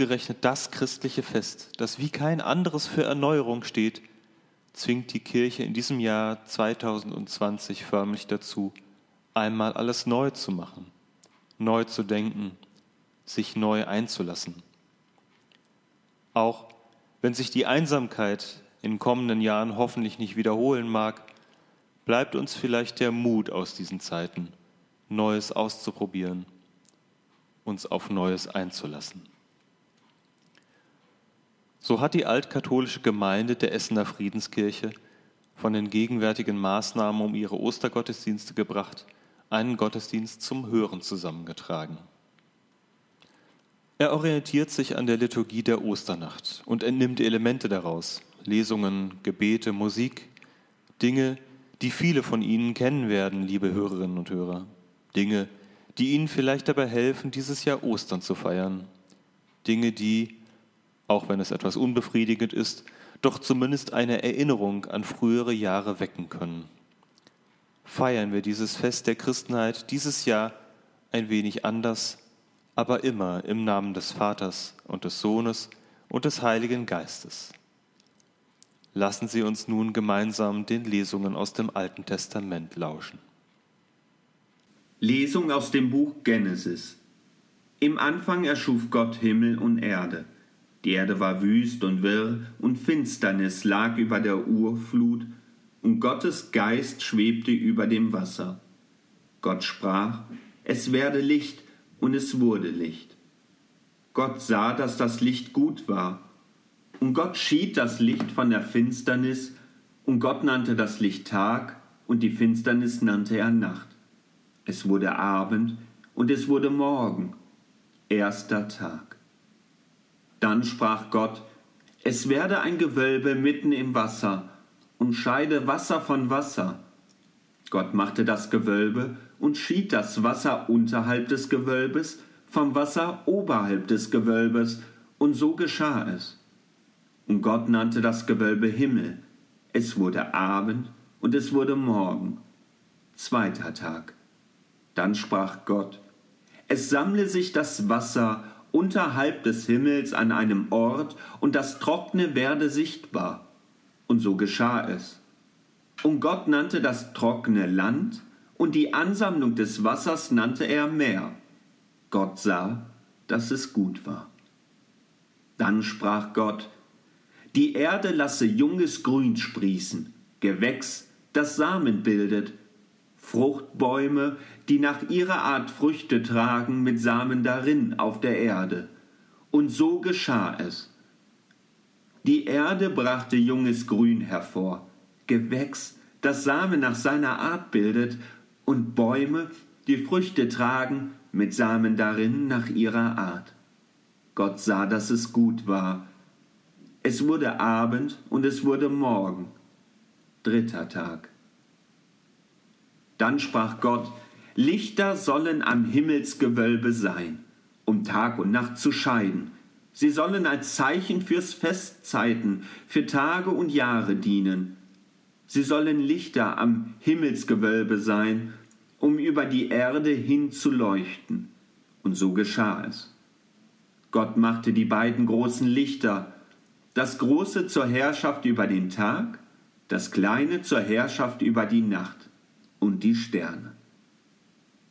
Ausgerechnet das christliche Fest, das wie kein anderes für Erneuerung steht, zwingt die Kirche in diesem Jahr 2020 förmlich dazu, einmal alles neu zu machen, neu zu denken, sich neu einzulassen. Auch wenn sich die Einsamkeit in kommenden Jahren hoffentlich nicht wiederholen mag, bleibt uns vielleicht der Mut aus diesen Zeiten, Neues auszuprobieren, uns auf Neues einzulassen. So hat die altkatholische Gemeinde der Essener Friedenskirche von den gegenwärtigen Maßnahmen um ihre Ostergottesdienste gebracht, einen Gottesdienst zum Hören zusammengetragen. Er orientiert sich an der Liturgie der Osternacht und entnimmt Elemente daraus, Lesungen, Gebete, Musik, Dinge, die viele von Ihnen kennen werden, liebe Hörerinnen und Hörer. Dinge, die Ihnen vielleicht dabei helfen, dieses Jahr Ostern zu feiern. Dinge, die, auch wenn es etwas unbefriedigend ist, doch zumindest eine Erinnerung an frühere Jahre wecken können. Feiern wir dieses Fest der Christenheit dieses Jahr ein wenig anders, aber immer im Namen des Vaters und des Sohnes und des Heiligen Geistes. Lassen Sie uns nun gemeinsam den Lesungen aus dem Alten Testament lauschen. Lesung aus dem Buch Genesis. Im Anfang erschuf Gott Himmel und Erde. Die Erde war wüst und wirr, und Finsternis lag über der Urflut, und Gottes Geist schwebte über dem Wasser. Gott sprach, es werde Licht, und es wurde Licht. Gott sah, dass das Licht gut war, und Gott schied das Licht von der Finsternis, und Gott nannte das Licht Tag, und die Finsternis nannte er Nacht. Es wurde Abend, und es wurde Morgen, erster Tag. Dann sprach Gott, es werde ein Gewölbe mitten im Wasser, und scheide Wasser von Wasser. Gott machte das Gewölbe und schied das Wasser unterhalb des Gewölbes vom Wasser oberhalb des Gewölbes, und so geschah es. Und Gott nannte das Gewölbe Himmel. Es wurde Abend und es wurde Morgen. Zweiter Tag. Dann sprach Gott, es sammle sich das Wasser unterhalb des Himmels an einem Ort, und das Trockne werde sichtbar. Und so geschah es. Und Gott nannte das trockene Land, und die Ansammlung des Wassers nannte er Meer. Gott sah, dass es gut war. Dann sprach Gott, die Erde lasse junges Grün sprießen, Gewächs, das Samen bildet, Fruchtbäume, die nach ihrer Art Früchte tragen mit Samen darin auf der Erde. Und so geschah es. Die Erde brachte junges Grün hervor, Gewächs, das Samen nach seiner Art bildet, und Bäume, die Früchte tragen mit Samen darin nach ihrer Art. Gott sah, dass es gut war, es wurde Abend und es wurde Morgen, dritter Tag. Dann sprach Gott, Lichter sollen am Himmelsgewölbe sein, um Tag und Nacht zu scheiden. Sie sollen als Zeichen fürs Festzeiten, für Tage und Jahre dienen. Sie sollen Lichter am Himmelsgewölbe sein, um über die Erde hin zu leuchten. Und so geschah es. Gott machte die beiden großen Lichter, das Große zur Herrschaft über den Tag, das Kleine zur Herrschaft über die Nacht und die Sterne.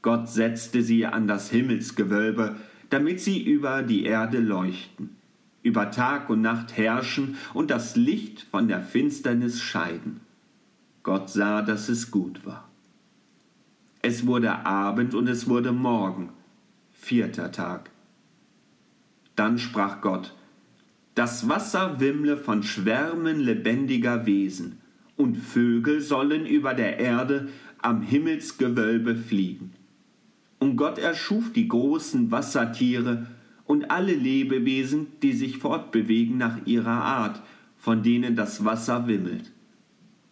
Gott setzte sie an das Himmelsgewölbe, damit sie über die Erde leuchten, über Tag und Nacht herrschen und das Licht von der Finsternis scheiden. Gott sah, dass es gut war. Es wurde Abend und es wurde Morgen, vierter Tag. Dann sprach Gott, das Wasser wimmle von Schwärmen lebendiger Wesen, und Vögel sollen über der Erde am Himmelsgewölbe fliegen. Und Gott erschuf die großen Wassertiere und alle Lebewesen, die sich fortbewegen nach ihrer Art, von denen das Wasser wimmelt.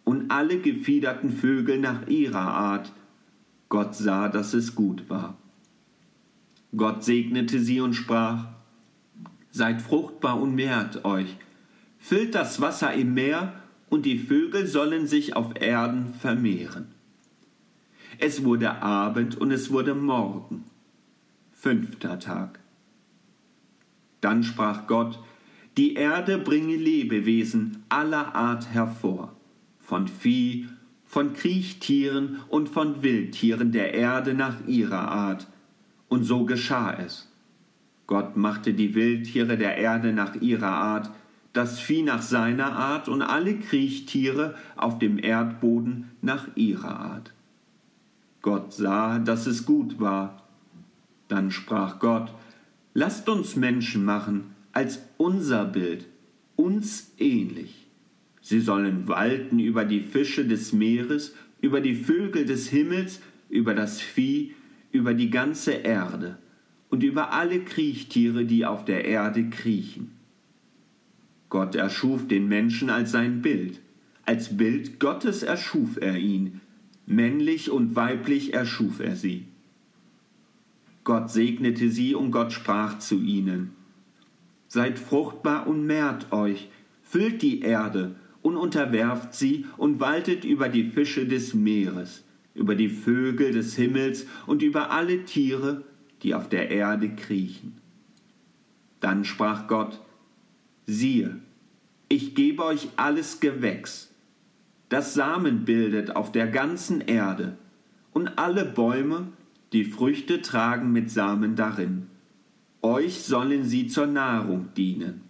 Und alle gefiederten Vögel nach ihrer Art. Gott sah, dass es gut war. Gott segnete sie und sprach, seid fruchtbar und mehrt euch, füllt das Wasser im Meer, und die Vögel sollen sich auf Erden vermehren. Es wurde Abend und es wurde Morgen, Fünfter Tag. Dann sprach Gott, die Erde bringe Lebewesen aller Art hervor, von Vieh, von Kriechtieren und von Wildtieren der Erde nach ihrer Art. Und so geschah es. Gott machte die Wildtiere der Erde nach ihrer Art, das Vieh nach seiner Art und alle Kriechtiere auf dem Erdboden nach ihrer Art. Gott sah, dass es gut war. Dann sprach Gott, Lasst uns Menschen machen als unser Bild, uns ähnlich. Sie sollen walten über die Fische des Meeres, über die Vögel des Himmels, über das Vieh, über die ganze Erde und über alle Kriechtiere, die auf der Erde kriechen. Gott erschuf den Menschen als sein Bild. Als Bild Gottes erschuf er ihn. Männlich und weiblich erschuf er sie. Gott segnete sie und Gott sprach zu ihnen. Seid fruchtbar und mehrt euch, füllt die Erde und unterwerft sie und waltet über die Fische des Meeres, über die Vögel des Himmels und über alle Tiere, die auf der Erde kriechen. Dann sprach Gott, siehe, ich gebe euch alles Gewächs, das Samen bildet auf der ganzen Erde, und alle Bäume, die Früchte tragen mit Samen darin. Euch sollen sie zur Nahrung dienen.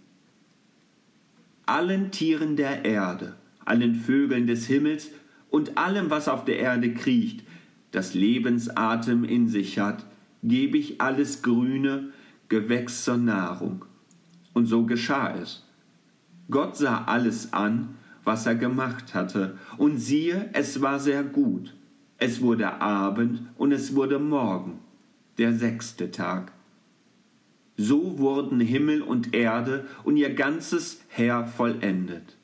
Allen Tieren der Erde, allen Vögeln des Himmels und allem, was auf der Erde kriecht, das Lebensatem in sich hat, gebe ich alles grüne Gewächs zur Nahrung. Und so geschah es. Gott sah alles an, was er gemacht hatte, und siehe, es war sehr gut. Es wurde Abend und es wurde Morgen, der sechste Tag. So wurden Himmel und Erde und ihr ganzes Heer vollendet.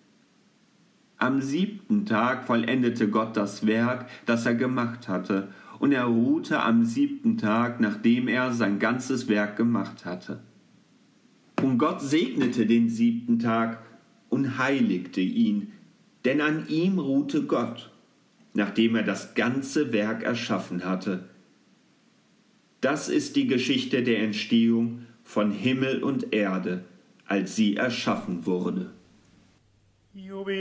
Am siebten Tag vollendete Gott das Werk, das er gemacht hatte, und er ruhte am siebten Tag, nachdem er sein ganzes Werk gemacht hatte. Und Gott segnete den siebten Tag und heiligte ihn, denn an ihm ruhte Gott nachdem er das ganze Werk erschaffen hatte. Das ist die Geschichte der Entstehung von Himmel und Erde, als sie erschaffen wurde. Jubilate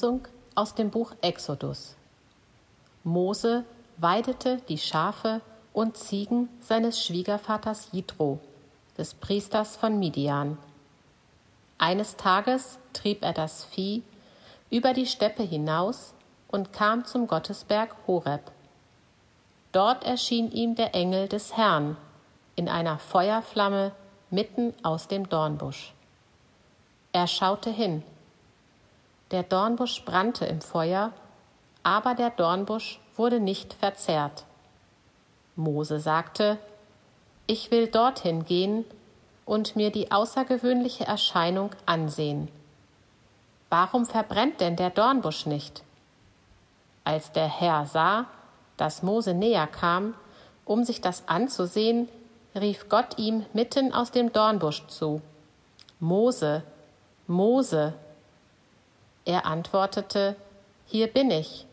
Lesung aus dem Buch Exodus. Mose weidete die Schafe und Ziegen seines Schwiegervaters Jitro, des Priesters von Midian. Eines Tages trieb er das Vieh über die Steppe hinaus und kam zum Gottesberg Horeb. Dort erschien ihm der Engel des Herrn in einer Feuerflamme mitten aus dem Dornbusch. Er schaute hin. Der Dornbusch brannte im Feuer, aber der Dornbusch wurde nicht verzehrt. Mose sagte, Ich will dorthin gehen und mir die außergewöhnliche Erscheinung ansehen. Warum verbrennt denn der Dornbusch nicht? Als der Herr sah, dass Mose näher kam, um sich das anzusehen, rief Gott ihm mitten aus dem Dornbusch zu. Mose, Mose. Er antwortete, Hier bin ich.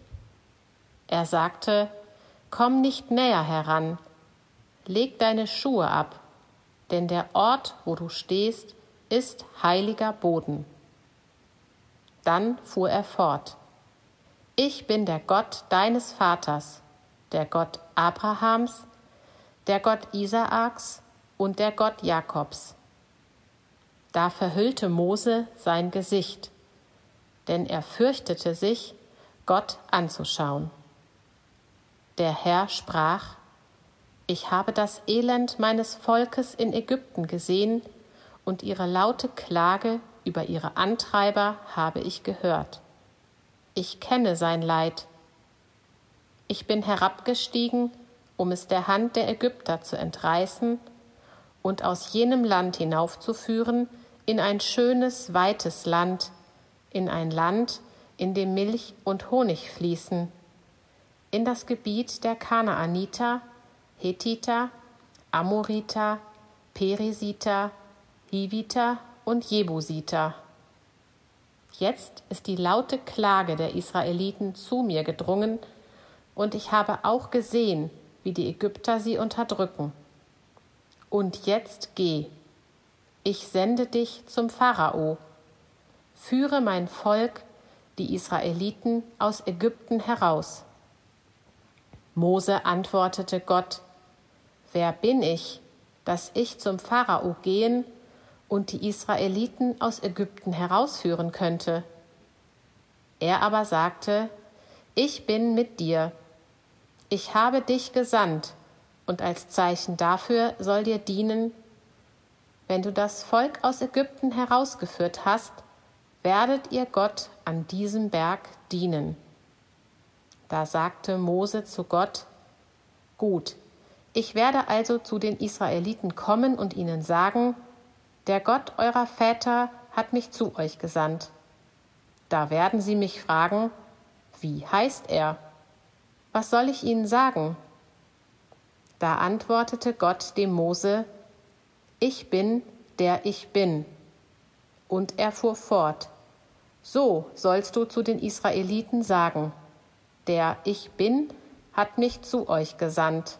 Er sagte, Komm nicht näher heran, leg deine Schuhe ab, denn der Ort, wo du stehst, ist heiliger Boden. Dann fuhr er fort, Ich bin der Gott deines Vaters, der Gott Abrahams, der Gott Isaaks und der Gott Jakobs. Da verhüllte Mose sein Gesicht, denn er fürchtete sich, Gott anzuschauen. Der Herr sprach, Ich habe das Elend meines Volkes in Ägypten gesehen, und ihre laute Klage über ihre Antreiber habe ich gehört. Ich kenne sein Leid. Ich bin herabgestiegen, um es der Hand der Ägypter zu entreißen und aus jenem Land hinaufzuführen in ein schönes, weites Land, in ein Land, in dem Milch und Honig fließen, in das Gebiet der Kanaaniter, Hethiter, Amoriter, Perisiter, Hiviter und Jebusiter. Jetzt ist die laute Klage der Israeliten zu mir gedrungen, und ich habe auch gesehen, wie die Ägypter sie unterdrücken. Und jetzt geh, ich sende dich zum Pharao, führe mein Volk, die Israeliten, aus Ägypten heraus. Mose antwortete Gott, Wer bin ich, dass ich zum Pharao gehen und die Israeliten aus Ägypten herausführen könnte? Er aber sagte, Ich bin mit dir. Ich habe dich gesandt, und als Zeichen dafür soll dir dienen, wenn du das Volk aus Ägypten herausgeführt hast, werdet ihr Gott an diesem Berg dienen. Da sagte Mose zu Gott, Gut, ich werde also zu den Israeliten kommen und ihnen sagen, der Gott eurer Väter hat mich zu euch gesandt. Da werden sie mich fragen, wie heißt er? Was soll ich ihnen sagen? Da antwortete Gott dem Mose, Ich bin, der ich bin. Und er fuhr fort, So sollst du zu den Israeliten sagen, der ich bin, hat mich zu euch gesandt.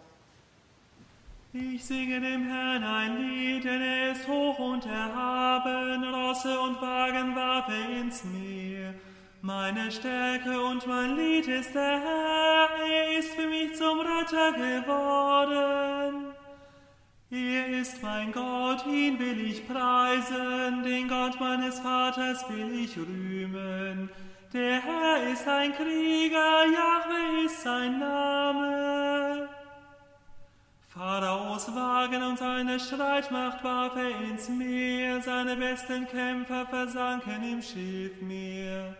Ich singe dem Herrn ein Lied, denn er ist hoch und erhaben, Rosse und Wagen warf er ins Meer. Meine Stärke und mein Lied ist der Herr, er ist für mich zum Retter geworden. Er ist mein Gott, ihn will ich preisen, den Gott meines Vaters will ich rühmen. Der Herr ist ein Krieger, Jahwe ist sein Name. Pharaos Wagen und seine Streitmacht warf er ins Meer, seine besten Kämpfer versanken im Schilfmeer.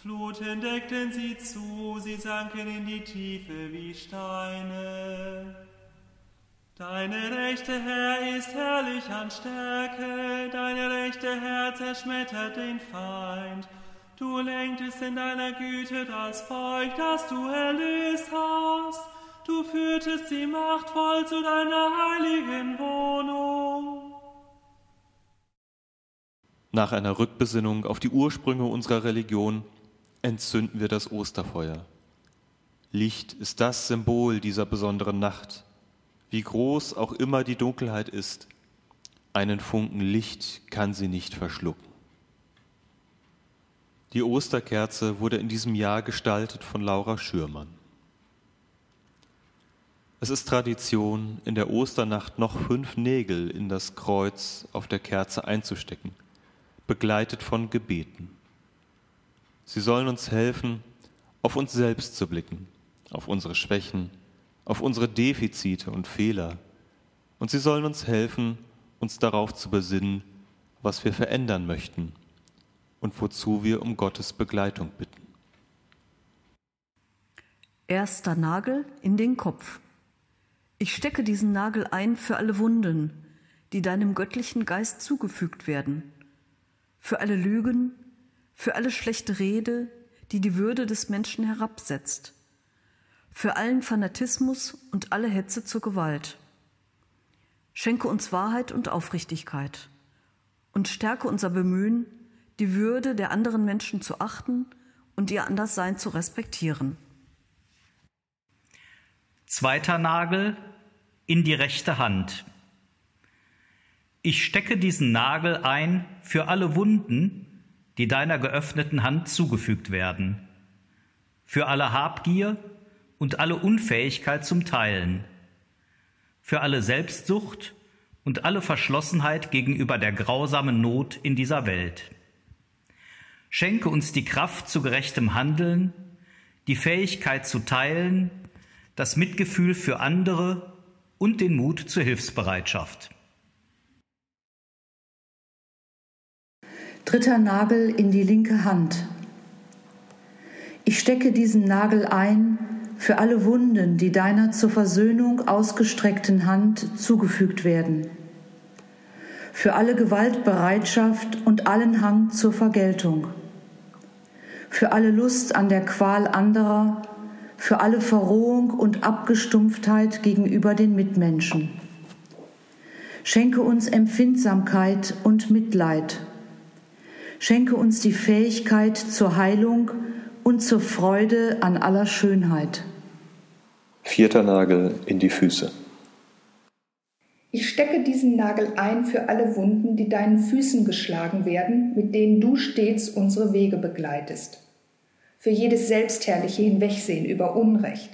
Fluten deckten sie zu, sie sanken in die Tiefe wie Steine. Deine rechte Herr ist herrlich an Stärke, deine rechte Herr zerschmettert den Feind. Du lenktest in deiner Güte das Volk, das du erlöst hast. Du führtest sie machtvoll zu deiner heiligen Wohnung. Nach einer Rückbesinnung auf die Ursprünge unserer Religion entzünden wir das Osterfeuer. Licht ist das Symbol dieser besonderen Nacht. Wie groß auch immer die Dunkelheit ist, einen Funken Licht kann sie nicht verschlucken. Die Osterkerze wurde in diesem Jahr gestaltet von Laura Schürmann. Es ist Tradition, in der Osternacht noch fünf Nägel in das Kreuz auf der Kerze einzustecken, begleitet von Gebeten. Sie sollen uns helfen, auf uns selbst zu blicken, auf unsere Schwächen, auf unsere Defizite und Fehler. Und sie sollen uns helfen, uns darauf zu besinnen, was wir verändern möchten und wozu wir um Gottes Begleitung bitten. Erster Nagel in den Kopf. Ich stecke diesen Nagel ein für alle Wunden, die deinem göttlichen Geist zugefügt werden, für alle Lügen, für alle schlechte Rede, die die Würde des Menschen herabsetzt, für allen Fanatismus und alle Hetze zur Gewalt. Schenke uns Wahrheit und Aufrichtigkeit und stärke unser Bemühen, die Würde der anderen Menschen zu achten und ihr Anderssein zu respektieren. Zweiter Nagel in die rechte Hand. Ich stecke diesen Nagel ein für alle Wunden, die deiner geöffneten Hand zugefügt werden, für alle Habgier und alle Unfähigkeit zum Teilen, für alle Selbstsucht und alle Verschlossenheit gegenüber der grausamen Not in dieser Welt. Schenke uns die Kraft zu gerechtem Handeln, die Fähigkeit zu teilen, das Mitgefühl für andere und den Mut zur Hilfsbereitschaft. Dritter Nagel in die linke Hand. Ich stecke diesen Nagel ein für alle Wunden, die deiner zur Versöhnung ausgestreckten Hand zugefügt werden, für alle Gewaltbereitschaft und allen Hang zur Vergeltung, für alle Lust an der Qual anderer, für alle Verrohung und Abgestumpftheit gegenüber den Mitmenschen. Schenke uns Empfindsamkeit und Mitleid. Schenke uns die Fähigkeit zur Heilung und zur Freude an aller Schönheit. Vierter Nagel in die Füße. Ich stecke diesen Nagel ein für alle Wunden, die deinen Füßen geschlagen werden, mit denen du stets unsere Wege begleitest. Für jedes selbstherrliche Hinwegsehen über Unrecht.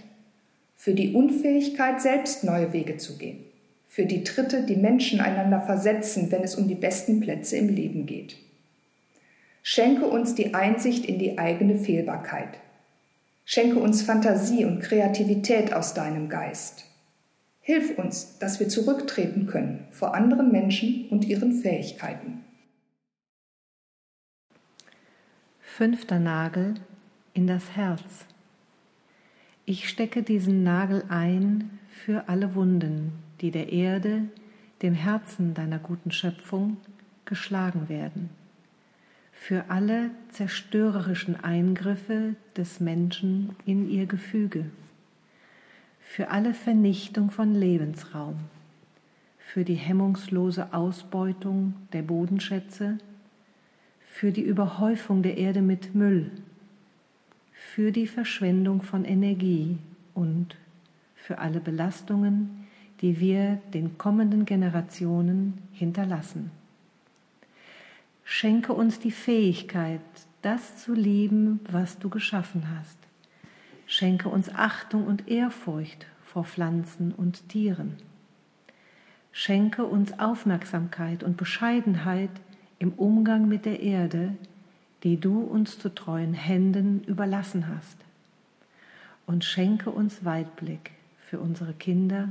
Für die Unfähigkeit, selbst neue Wege zu gehen. Für die Tritte, die Menschen einander versetzen, wenn es um die besten Plätze im Leben geht. Schenke uns die Einsicht in die eigene Fehlbarkeit. Schenke uns Fantasie und Kreativität aus deinem Geist. Hilf uns, dass wir zurücktreten können vor anderen Menschen und ihren Fähigkeiten. Fünfter Nagel in das Herz. Ich stecke diesen Nagel ein für alle Wunden, die der Erde, dem Herzen deiner guten Schöpfung, geschlagen werden für alle zerstörerischen Eingriffe des Menschen in ihr Gefüge, für alle Vernichtung von Lebensraum, für die hemmungslose Ausbeutung der Bodenschätze, für die Überhäufung der Erde mit Müll, für die Verschwendung von Energie und für alle Belastungen, die wir den kommenden Generationen hinterlassen. Schenke uns die Fähigkeit, das zu lieben, was du geschaffen hast. Schenke uns Achtung und Ehrfurcht vor Pflanzen und Tieren. Schenke uns Aufmerksamkeit und Bescheidenheit im Umgang mit der Erde, die du uns zu treuen Händen überlassen hast. Und schenke uns Weitblick für unsere Kinder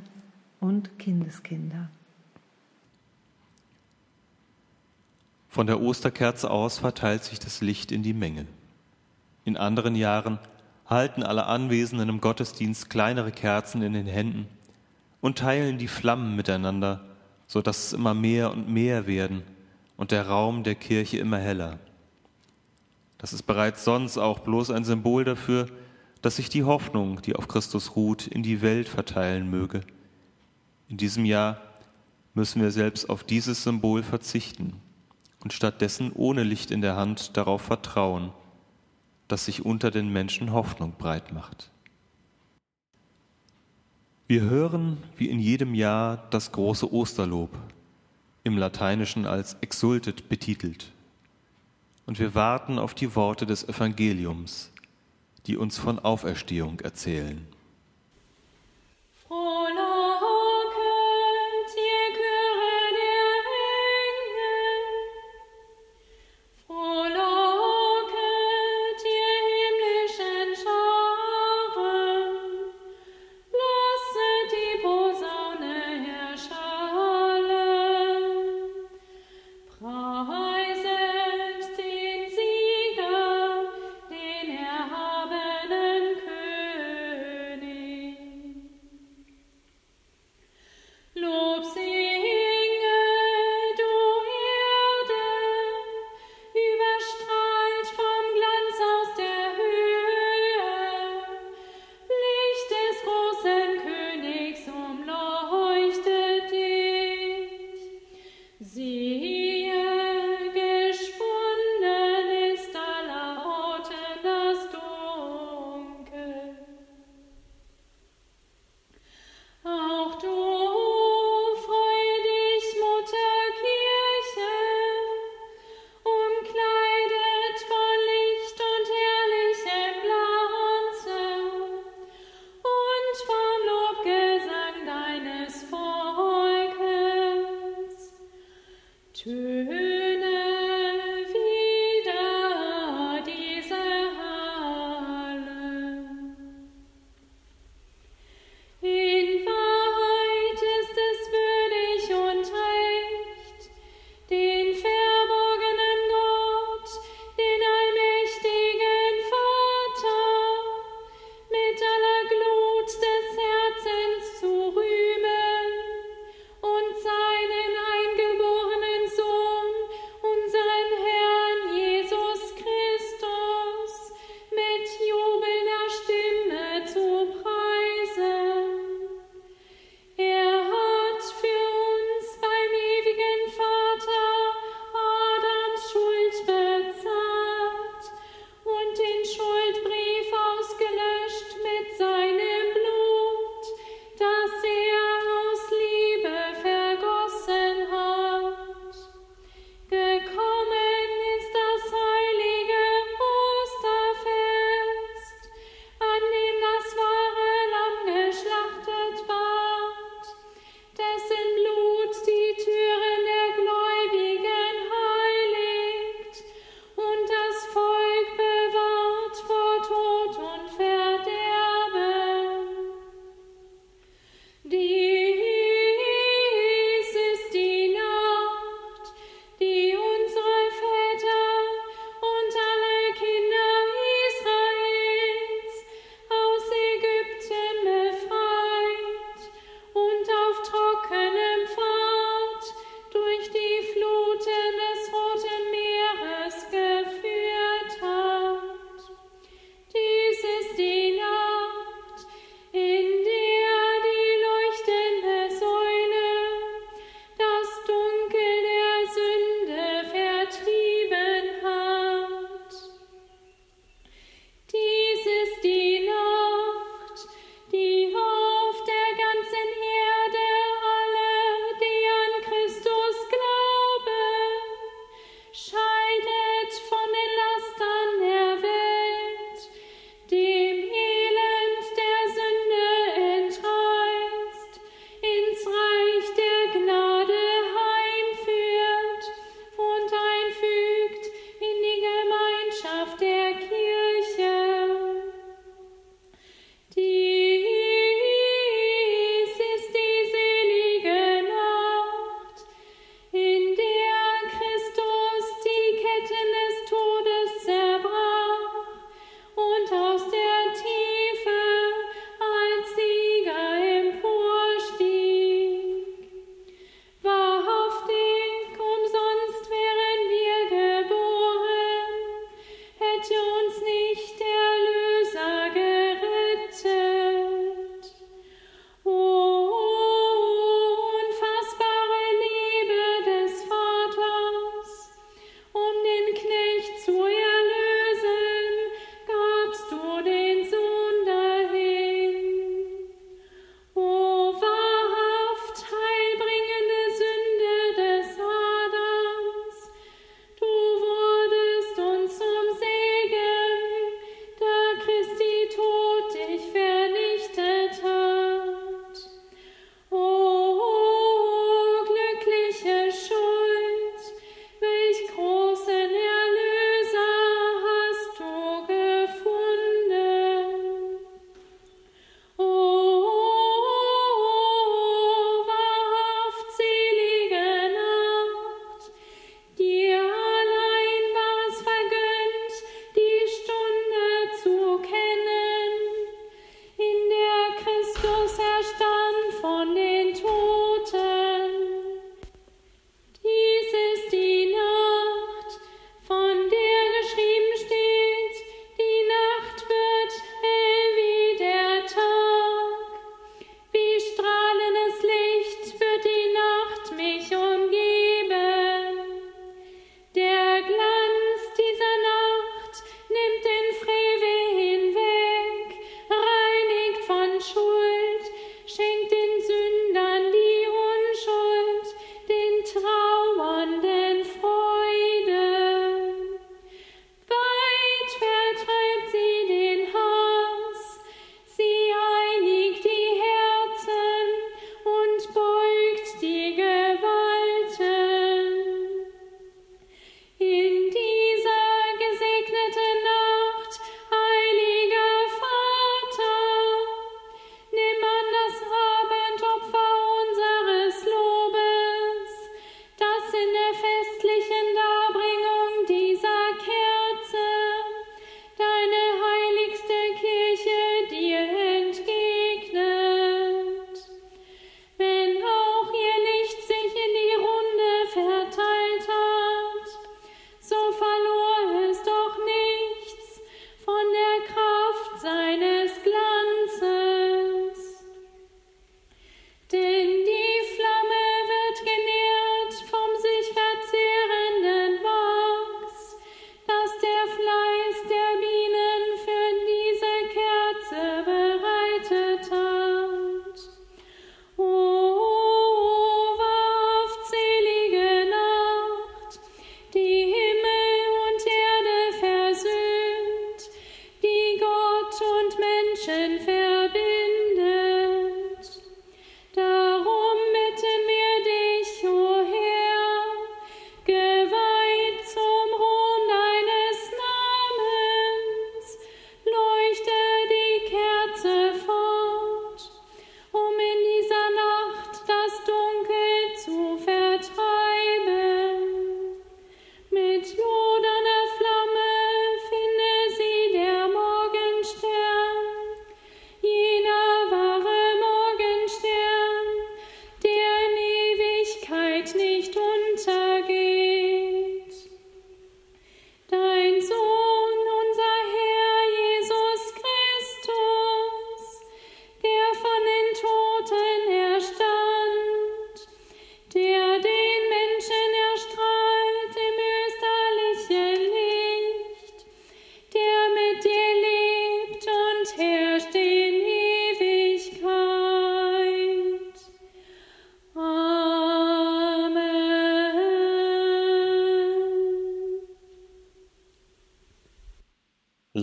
und Kindeskinder. Von der Osterkerze aus verteilt sich das Licht in die Menge. In anderen Jahren halten alle Anwesenden im Gottesdienst kleinere Kerzen in den Händen und teilen die Flammen miteinander, so dass es immer mehr und mehr werden und der Raum der Kirche immer heller. Das ist bereits sonst auch bloß ein Symbol dafür, dass sich die Hoffnung, die auf Christus ruht, in die Welt verteilen möge. In diesem Jahr müssen wir selbst auf dieses Symbol verzichten und stattdessen ohne Licht in der Hand darauf vertrauen, dass sich unter den Menschen Hoffnung breit macht. Wir hören wie in jedem Jahr das große Osterlob, im Lateinischen als Exultet betitelt. Und wir warten auf die Worte des Evangeliums, die uns von Auferstehung erzählen.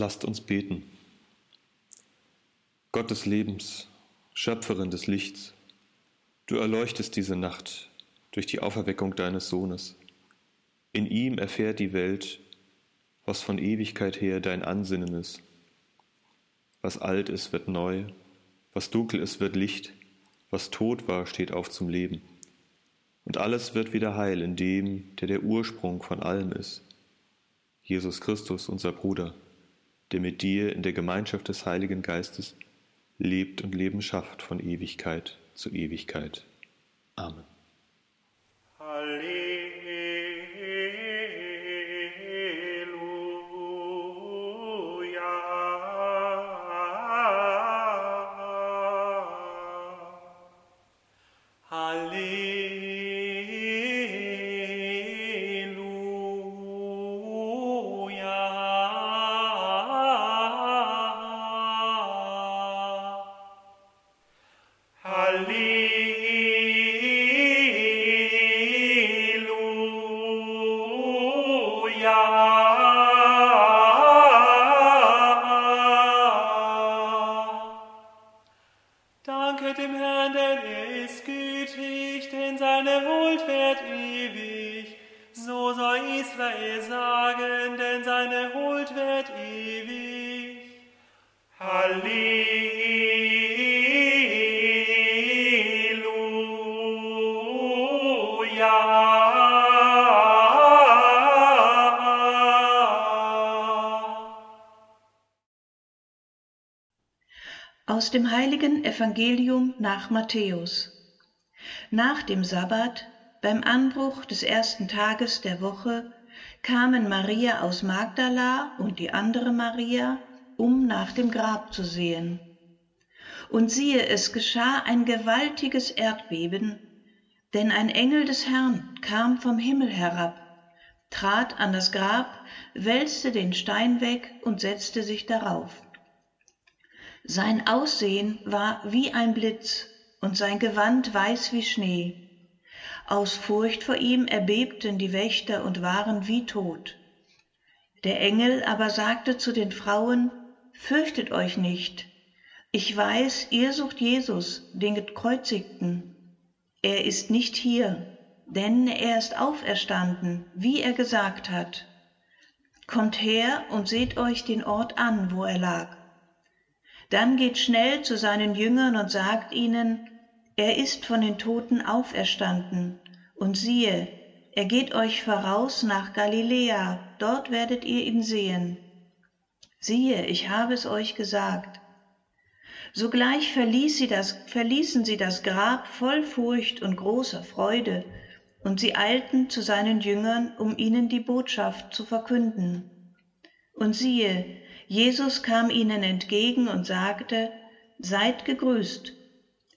Lasst uns beten. Gott des Lebens, Schöpferin des Lichts, du erleuchtest diese Nacht durch die Auferweckung deines Sohnes. In ihm erfährt die Welt, was von Ewigkeit her dein Ansinnen ist. Was alt ist, wird neu, was dunkel ist, wird Licht, was tot war, steht auf zum Leben. Und alles wird wieder heil in dem, der der Ursprung von allem ist. Jesus Christus, unser Bruder, der mit dir in der Gemeinschaft des Heiligen Geistes lebt und Leben schafft von Ewigkeit zu Ewigkeit. Amen. Danket dem Herrn, denn er ist gütig, denn seine Wohlfahrt ewig. So soll Israel sein. Dem heiligen Evangelium nach Matthäus. Nach dem Sabbat, beim Anbruch des ersten Tages der Woche, kamen Maria aus Magdala und die andere Maria, um nach dem Grab zu sehen. Und siehe, es geschah ein gewaltiges Erdbeben, denn ein Engel des Herrn kam vom Himmel herab, trat an das Grab, wälzte den Stein weg und setzte sich darauf. Sein Aussehen war wie ein Blitz und sein Gewand weiß wie Schnee. Aus Furcht vor ihm erbebten die Wächter und waren wie tot. Der Engel aber sagte zu den Frauen, Fürchtet euch nicht, ich weiß, ihr sucht Jesus, den gekreuzigten. Er ist nicht hier, denn er ist auferstanden, wie er gesagt hat. Kommt her und seht euch den Ort an, wo er lag. Dann geht schnell zu seinen Jüngern und sagt ihnen, er ist von den Toten auferstanden, und siehe, er geht euch voraus nach Galiläa, dort werdet ihr ihn sehen. Siehe, ich habe es euch gesagt. Sogleich verließ sie das, verließen sie das Grab voll Furcht und großer Freude, und sie eilten zu seinen Jüngern, um ihnen die Botschaft zu verkünden. Und siehe, Jesus kam ihnen entgegen und sagte, Seid gegrüßt.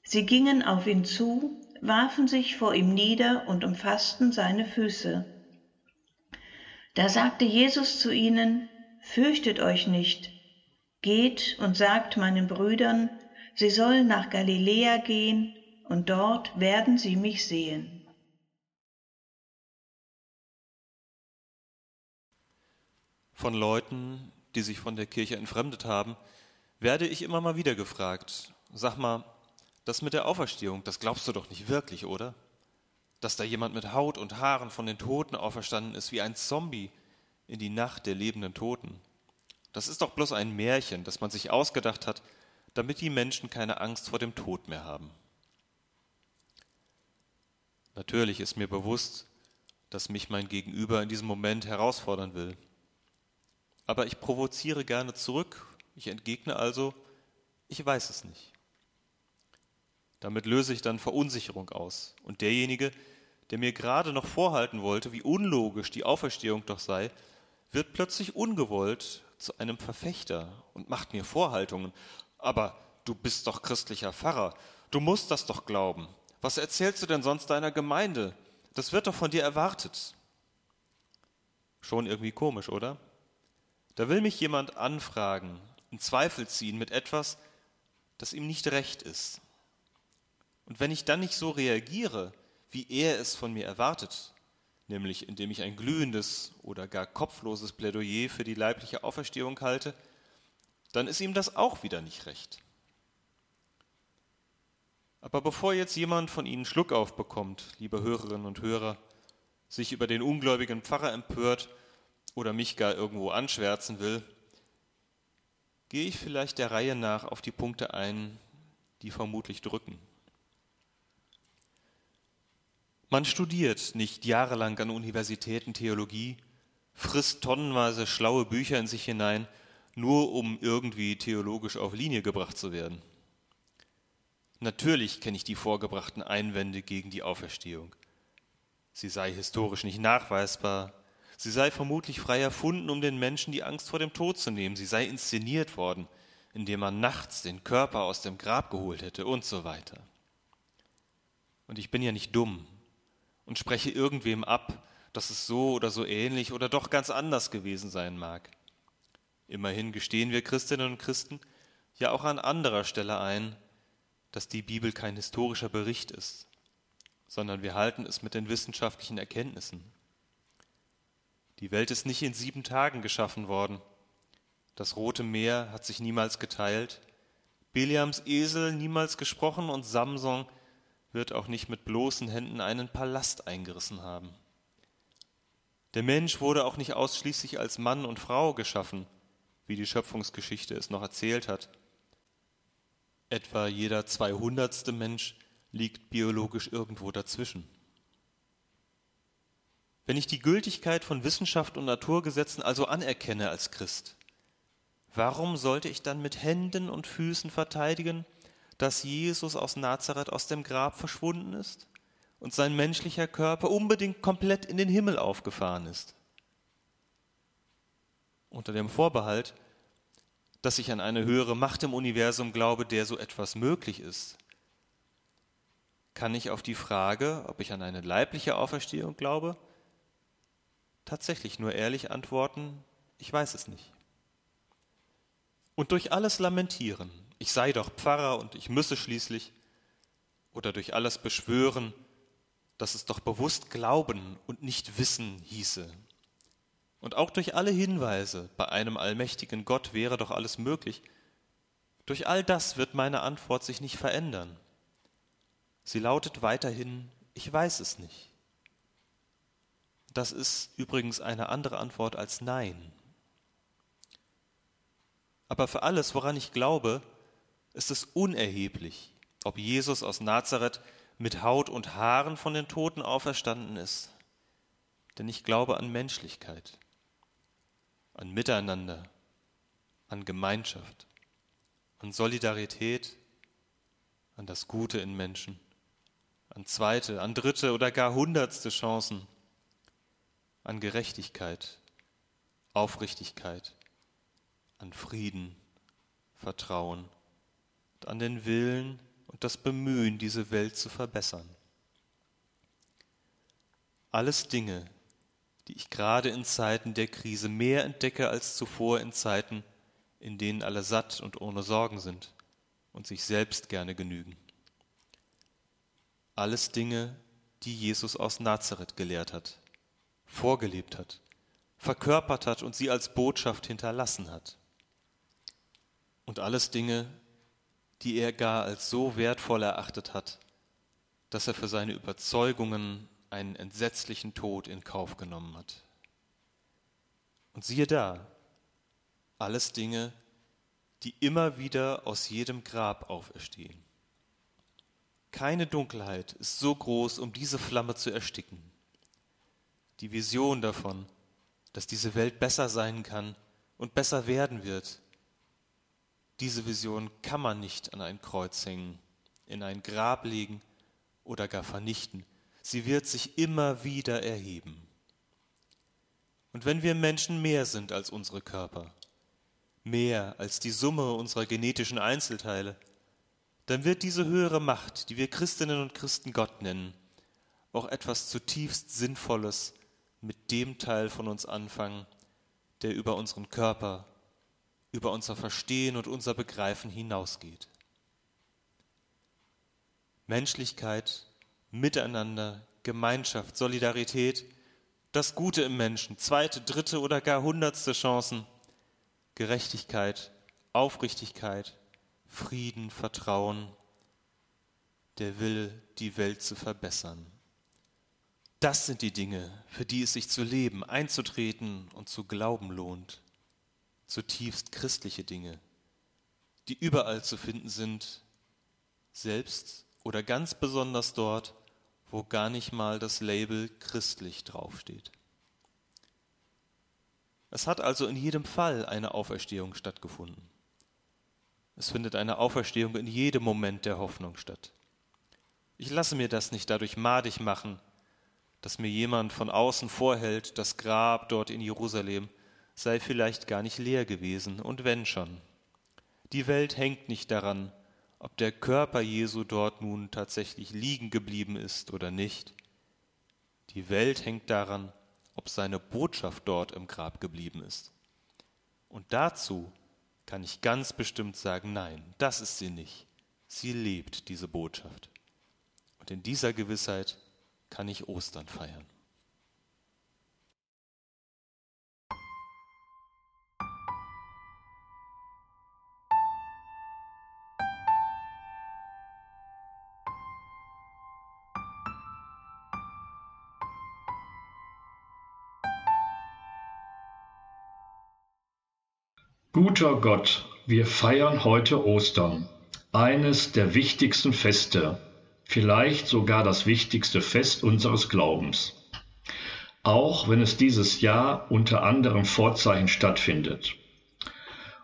Sie gingen auf ihn zu, warfen sich vor ihm nieder und umfassten seine Füße. Da sagte Jesus zu ihnen, Fürchtet euch nicht, geht und sagt meinen Brüdern, sie sollen nach Galiläa gehen, und dort werden sie mich sehen. Von Leuten, die sich von der Kirche entfremdet haben, werde ich immer mal wieder gefragt, sag mal, das mit der Auferstehung, das glaubst du doch nicht wirklich, oder? Dass da jemand mit Haut und Haaren von den Toten auferstanden ist wie ein Zombie in die Nacht der lebenden Toten. Das ist doch bloß ein Märchen, das man sich ausgedacht hat, damit die Menschen keine Angst vor dem Tod mehr haben. Natürlich ist mir bewusst, dass mich mein Gegenüber in diesem Moment herausfordern will. Aber ich provoziere gerne zurück. Ich entgegne also, ich weiß es nicht. Damit löse ich dann Verunsicherung aus. Und derjenige, der mir gerade noch vorhalten wollte, wie unlogisch die Auferstehung doch sei, wird plötzlich ungewollt zu einem Verfechter und macht mir Vorhaltungen. Aber du bist doch christlicher Pfarrer, du musst das doch glauben. Was erzählst du denn sonst deiner Gemeinde? Das wird doch von dir erwartet. Schon irgendwie komisch, oder? Da will mich jemand anfragen, in Zweifel ziehen mit etwas, das ihm nicht recht ist. Und wenn ich dann nicht so reagiere, wie er es von mir erwartet, nämlich indem ich ein glühendes oder gar kopfloses Plädoyer für die leibliche Auferstehung halte, dann ist ihm das auch wieder nicht recht. Aber bevor jetzt jemand von Ihnen Schluck aufbekommt, liebe Hörerinnen und Hörer, sich über den ungläubigen Pfarrer empört oder mich gar irgendwo anschwärzen will, gehe ich vielleicht der Reihe nach auf die Punkte ein, die vermutlich drücken. Man studiert nicht jahrelang an Universitäten Theologie, frisst tonnenweise schlaue Bücher in sich hinein, nur um irgendwie theologisch auf Linie gebracht zu werden. Natürlich kenne ich die vorgebrachten Einwände gegen die Auferstehung. Sie sei historisch nicht nachweisbar, sie sei vermutlich frei erfunden, um den Menschen die Angst vor dem Tod zu nehmen, sie sei inszeniert worden, indem man nachts den Körper aus dem Grab geholt hätte und so weiter. Und ich bin ja nicht dumm und spreche irgendwem ab, dass es so oder so ähnlich oder doch ganz anders gewesen sein mag. Immerhin gestehen wir Christinnen und Christen ja auch an anderer Stelle ein, dass die Bibel kein historischer Bericht ist, sondern wir halten es mit den wissenschaftlichen Erkenntnissen. Die Welt ist nicht in sieben Tagen geschaffen worden. Das Rote Meer hat sich niemals geteilt, Biliams Esel niemals gesprochen und Samson wird auch nicht mit bloßen Händen einen Palast eingerissen haben. Der Mensch wurde auch nicht ausschließlich als Mann und Frau geschaffen, wie die Schöpfungsgeschichte es noch erzählt hat. Etwa jeder zweihundertste Mensch liegt biologisch irgendwo dazwischen. Wenn ich die Gültigkeit von Wissenschaft und Naturgesetzen also anerkenne als Christ, warum sollte ich dann mit Händen und Füßen verteidigen, dass Jesus aus Nazareth aus dem Grab verschwunden ist? und sein menschlicher Körper unbedingt komplett in den Himmel aufgefahren ist. Unter dem Vorbehalt, dass ich an eine höhere Macht im Universum glaube, der so etwas möglich ist, kann ich auf die Frage, ob ich an eine leibliche Auferstehung glaube, tatsächlich nur ehrlich antworten, ich weiß es nicht. Und durch alles lamentieren, ich sei doch Pfarrer und ich müsse schließlich, oder durch alles beschwören, dass es doch bewusst Glauben und nicht Wissen hieße. Und auch durch alle Hinweise, bei einem allmächtigen Gott wäre doch alles möglich, durch all das wird meine Antwort sich nicht verändern. Sie lautet weiterhin, ich weiß es nicht. Das ist übrigens eine andere Antwort als Nein. Aber für alles, woran ich glaube, ist es unerheblich, ob Jesus aus Nazareth mit Haut und Haaren von den Toten auferstanden ist. Denn ich glaube an Menschlichkeit, an Miteinander, an Gemeinschaft, an Solidarität, an das Gute in Menschen, an zweite, an dritte oder gar hundertste Chancen, an Gerechtigkeit, Aufrichtigkeit, an Frieden, Vertrauen und an den Willen, und das Bemühen, diese Welt zu verbessern. Alles Dinge, die ich gerade in Zeiten der Krise mehr entdecke als zuvor in Zeiten, in denen alle satt und ohne Sorgen sind und sich selbst gerne genügen. Alles Dinge, die Jesus aus Nazareth gelehrt hat, vorgelebt hat, verkörpert hat und sie als Botschaft hinterlassen hat. Und alles Dinge, die er gar als so wertvoll erachtet hat, dass er für seine Überzeugungen einen entsetzlichen Tod in Kauf genommen hat. Und siehe da, alles Dinge, die immer wieder aus jedem Grab auferstehen. Keine Dunkelheit ist so groß, um diese Flamme zu ersticken. Die Vision davon, dass diese Welt besser sein kann und besser werden wird, diese Vision kann man nicht an ein Kreuz hängen, in ein Grab legen oder gar vernichten. Sie wird sich immer wieder erheben. Und wenn wir Menschen mehr sind als unsere Körper, mehr als die Summe unserer genetischen Einzelteile, dann wird diese höhere Macht, die wir Christinnen und Christen Gott nennen, auch etwas zutiefst Sinnvolles mit dem Teil von uns anfangen, der über unseren Körper über unser Verstehen und unser Begreifen hinausgeht. Menschlichkeit, Miteinander, Gemeinschaft, Solidarität, das Gute im Menschen, zweite, dritte oder gar hundertste Chancen, Gerechtigkeit, Aufrichtigkeit, Frieden, Vertrauen, der will, die Welt zu verbessern. Das sind die Dinge, für die es sich zu leben, einzutreten und zu glauben lohnt. Zutiefst christliche Dinge, die überall zu finden sind, selbst oder ganz besonders dort, wo gar nicht mal das Label christlich draufsteht. Es hat also in jedem Fall eine Auferstehung stattgefunden. Es findet eine Auferstehung in jedem Moment der Hoffnung statt. Ich lasse mir das nicht dadurch madig machen, dass mir jemand von außen vorhält, das Grab dort in Jerusalem sei vielleicht gar nicht leer gewesen, und wenn schon. Die Welt hängt nicht daran, ob der Körper Jesu dort nun tatsächlich liegen geblieben ist oder nicht. Die Welt hängt daran, ob seine Botschaft dort im Grab geblieben ist. Und dazu kann ich ganz bestimmt sagen, nein, das ist sie nicht. Sie lebt, diese Botschaft. Und in dieser Gewissheit kann ich Ostern feiern. Guter Gott, wir feiern heute Ostern, eines der wichtigsten Feste, vielleicht sogar das wichtigste Fest unseres Glaubens. Auch wenn es dieses Jahr unter anderen Vorzeichen stattfindet.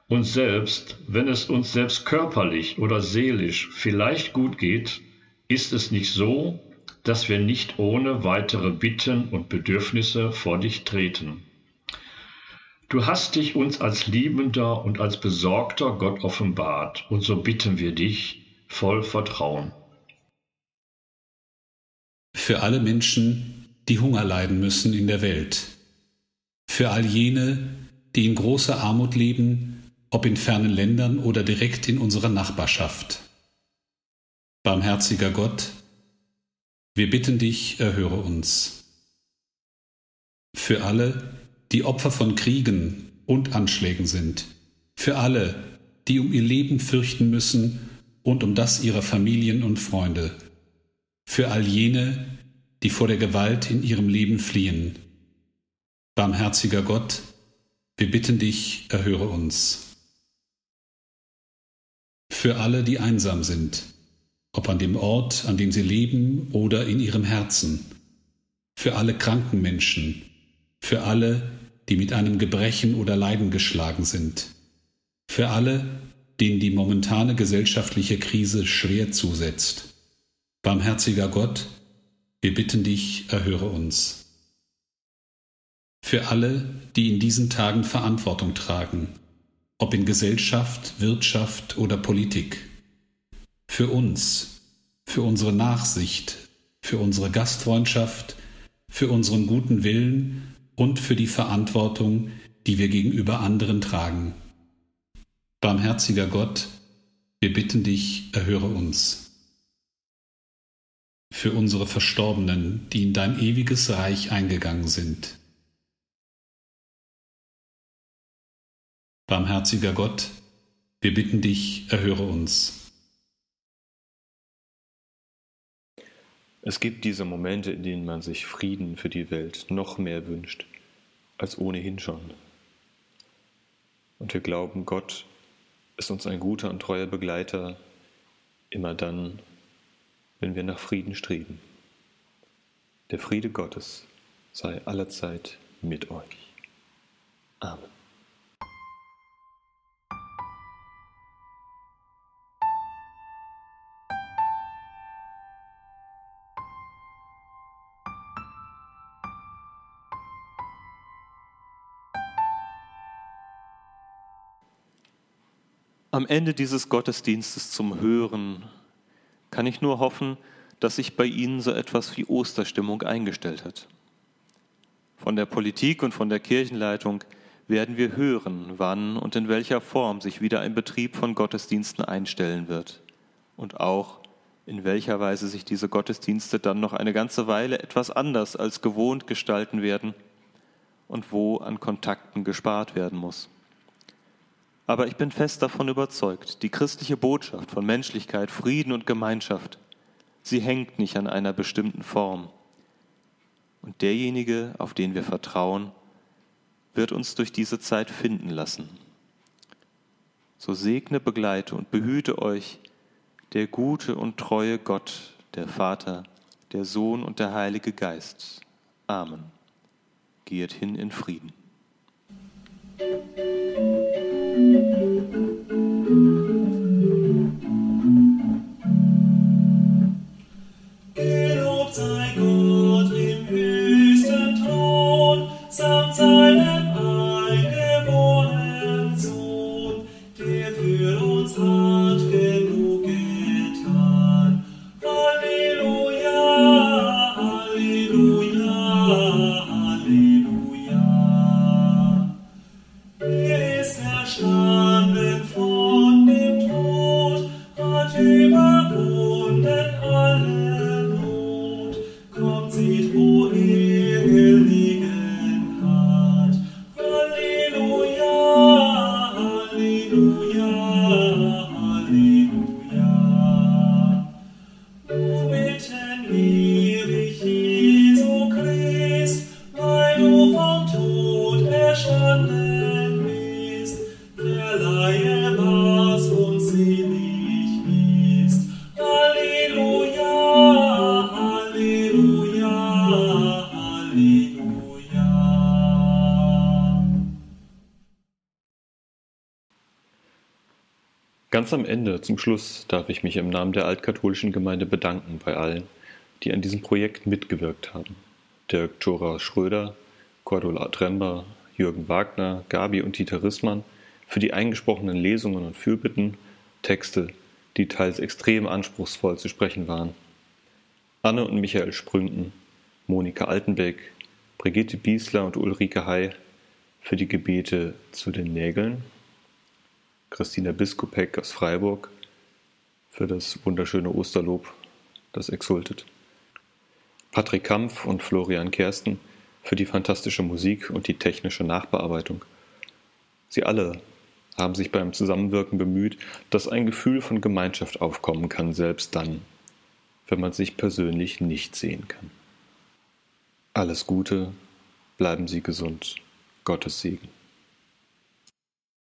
Und selbst wenn es uns selbst körperlich oder seelisch vielleicht gut geht, ist es nicht so, dass wir nicht ohne weitere Bitten und Bedürfnisse vor dich treten. Du hast dich uns als liebender und als besorgter Gott offenbart, und so bitten wir dich voll Vertrauen. Für alle Menschen, die Hunger leiden müssen in der Welt. Für all jene, die in großer Armut leben, ob in fernen Ländern oder direkt in unserer Nachbarschaft. Barmherziger Gott, wir bitten dich, erhöre uns. Für alle, die Opfer von Kriegen und Anschlägen sind, für alle, die um ihr Leben fürchten müssen und um das ihrer Familien und Freunde, für all jene, die vor der Gewalt in ihrem Leben fliehen. Barmherziger Gott, wir bitten dich, erhöre uns. Für alle, die einsam sind, ob an dem Ort, an dem sie leben oder in ihrem Herzen, für alle kranken Menschen, für alle, die mit einem Gebrechen oder Leiden geschlagen sind, für alle, denen die momentane gesellschaftliche Krise schwer zusetzt. Barmherziger Gott, wir bitten dich, erhöre uns. Für alle, die in diesen Tagen Verantwortung tragen, ob in Gesellschaft, Wirtschaft oder Politik. Für uns, für unsere Nachsicht, für unsere Gastfreundschaft, für unseren guten Willen und für die Verantwortung, die wir gegenüber anderen tragen. Barmherziger Gott, wir bitten dich, erhöre uns. Für unsere Verstorbenen, die in dein ewiges Reich eingegangen sind. Barmherziger Gott, wir bitten dich, erhöre uns. Es gibt diese Momente, in denen man sich Frieden für die Welt noch mehr wünscht als ohnehin schon. Und wir glauben, Gott ist uns ein guter und treuer Begleiter, immer dann, wenn wir nach Frieden streben. Der Friede Gottes sei allerzeit mit euch. Amen. Am Ende dieses Gottesdienstes zum Hören kann ich nur hoffen, dass sich bei Ihnen so etwas wie Osterstimmung eingestellt hat. Von der Politik und von der Kirchenleitung werden wir hören, wann und in welcher Form sich wieder ein Betrieb von Gottesdiensten einstellen wird und auch in welcher Weise sich diese Gottesdienste dann noch eine ganze Weile etwas anders als gewohnt gestalten werden und wo an Kontakten gespart werden muss. Aber ich bin fest davon überzeugt, die christliche Botschaft von Menschlichkeit, Frieden und Gemeinschaft, sie hängt nicht an einer bestimmten Form. Und derjenige, auf den wir vertrauen, wird uns durch diese Zeit finden lassen. So segne, begleite und behüte euch der gute und treue Gott, der Vater, der Sohn und der Heilige Geist. Amen. Geht hin in Frieden. Geh Lob sei Ganz am Ende, zum Schluss, darf ich mich im Namen der altkatholischen Gemeinde bedanken bei allen, die an diesem Projekt mitgewirkt haben. Dirk Thora Schröder, Cordula Trember, Jürgen Wagner, Gabi und Dieter Rissmann für die eingesprochenen Lesungen und Fürbitten, Texte, die teils extrem anspruchsvoll zu sprechen waren. Anne und Michael Sprünken, Monika Altenbeck, Brigitte Biesler und Ulrike Hay für die Gebete zu den Nägeln Christina Biskupek aus Freiburg für das wunderschöne Osterlob, das exultet. Patrick Kampf und Florian Kersten für die fantastische Musik und die technische Nachbearbeitung. Sie alle haben sich beim Zusammenwirken bemüht, dass ein Gefühl von Gemeinschaft aufkommen kann, selbst dann, wenn man sich persönlich nicht sehen kann. Alles Gute, bleiben Sie gesund, Gottes Segen.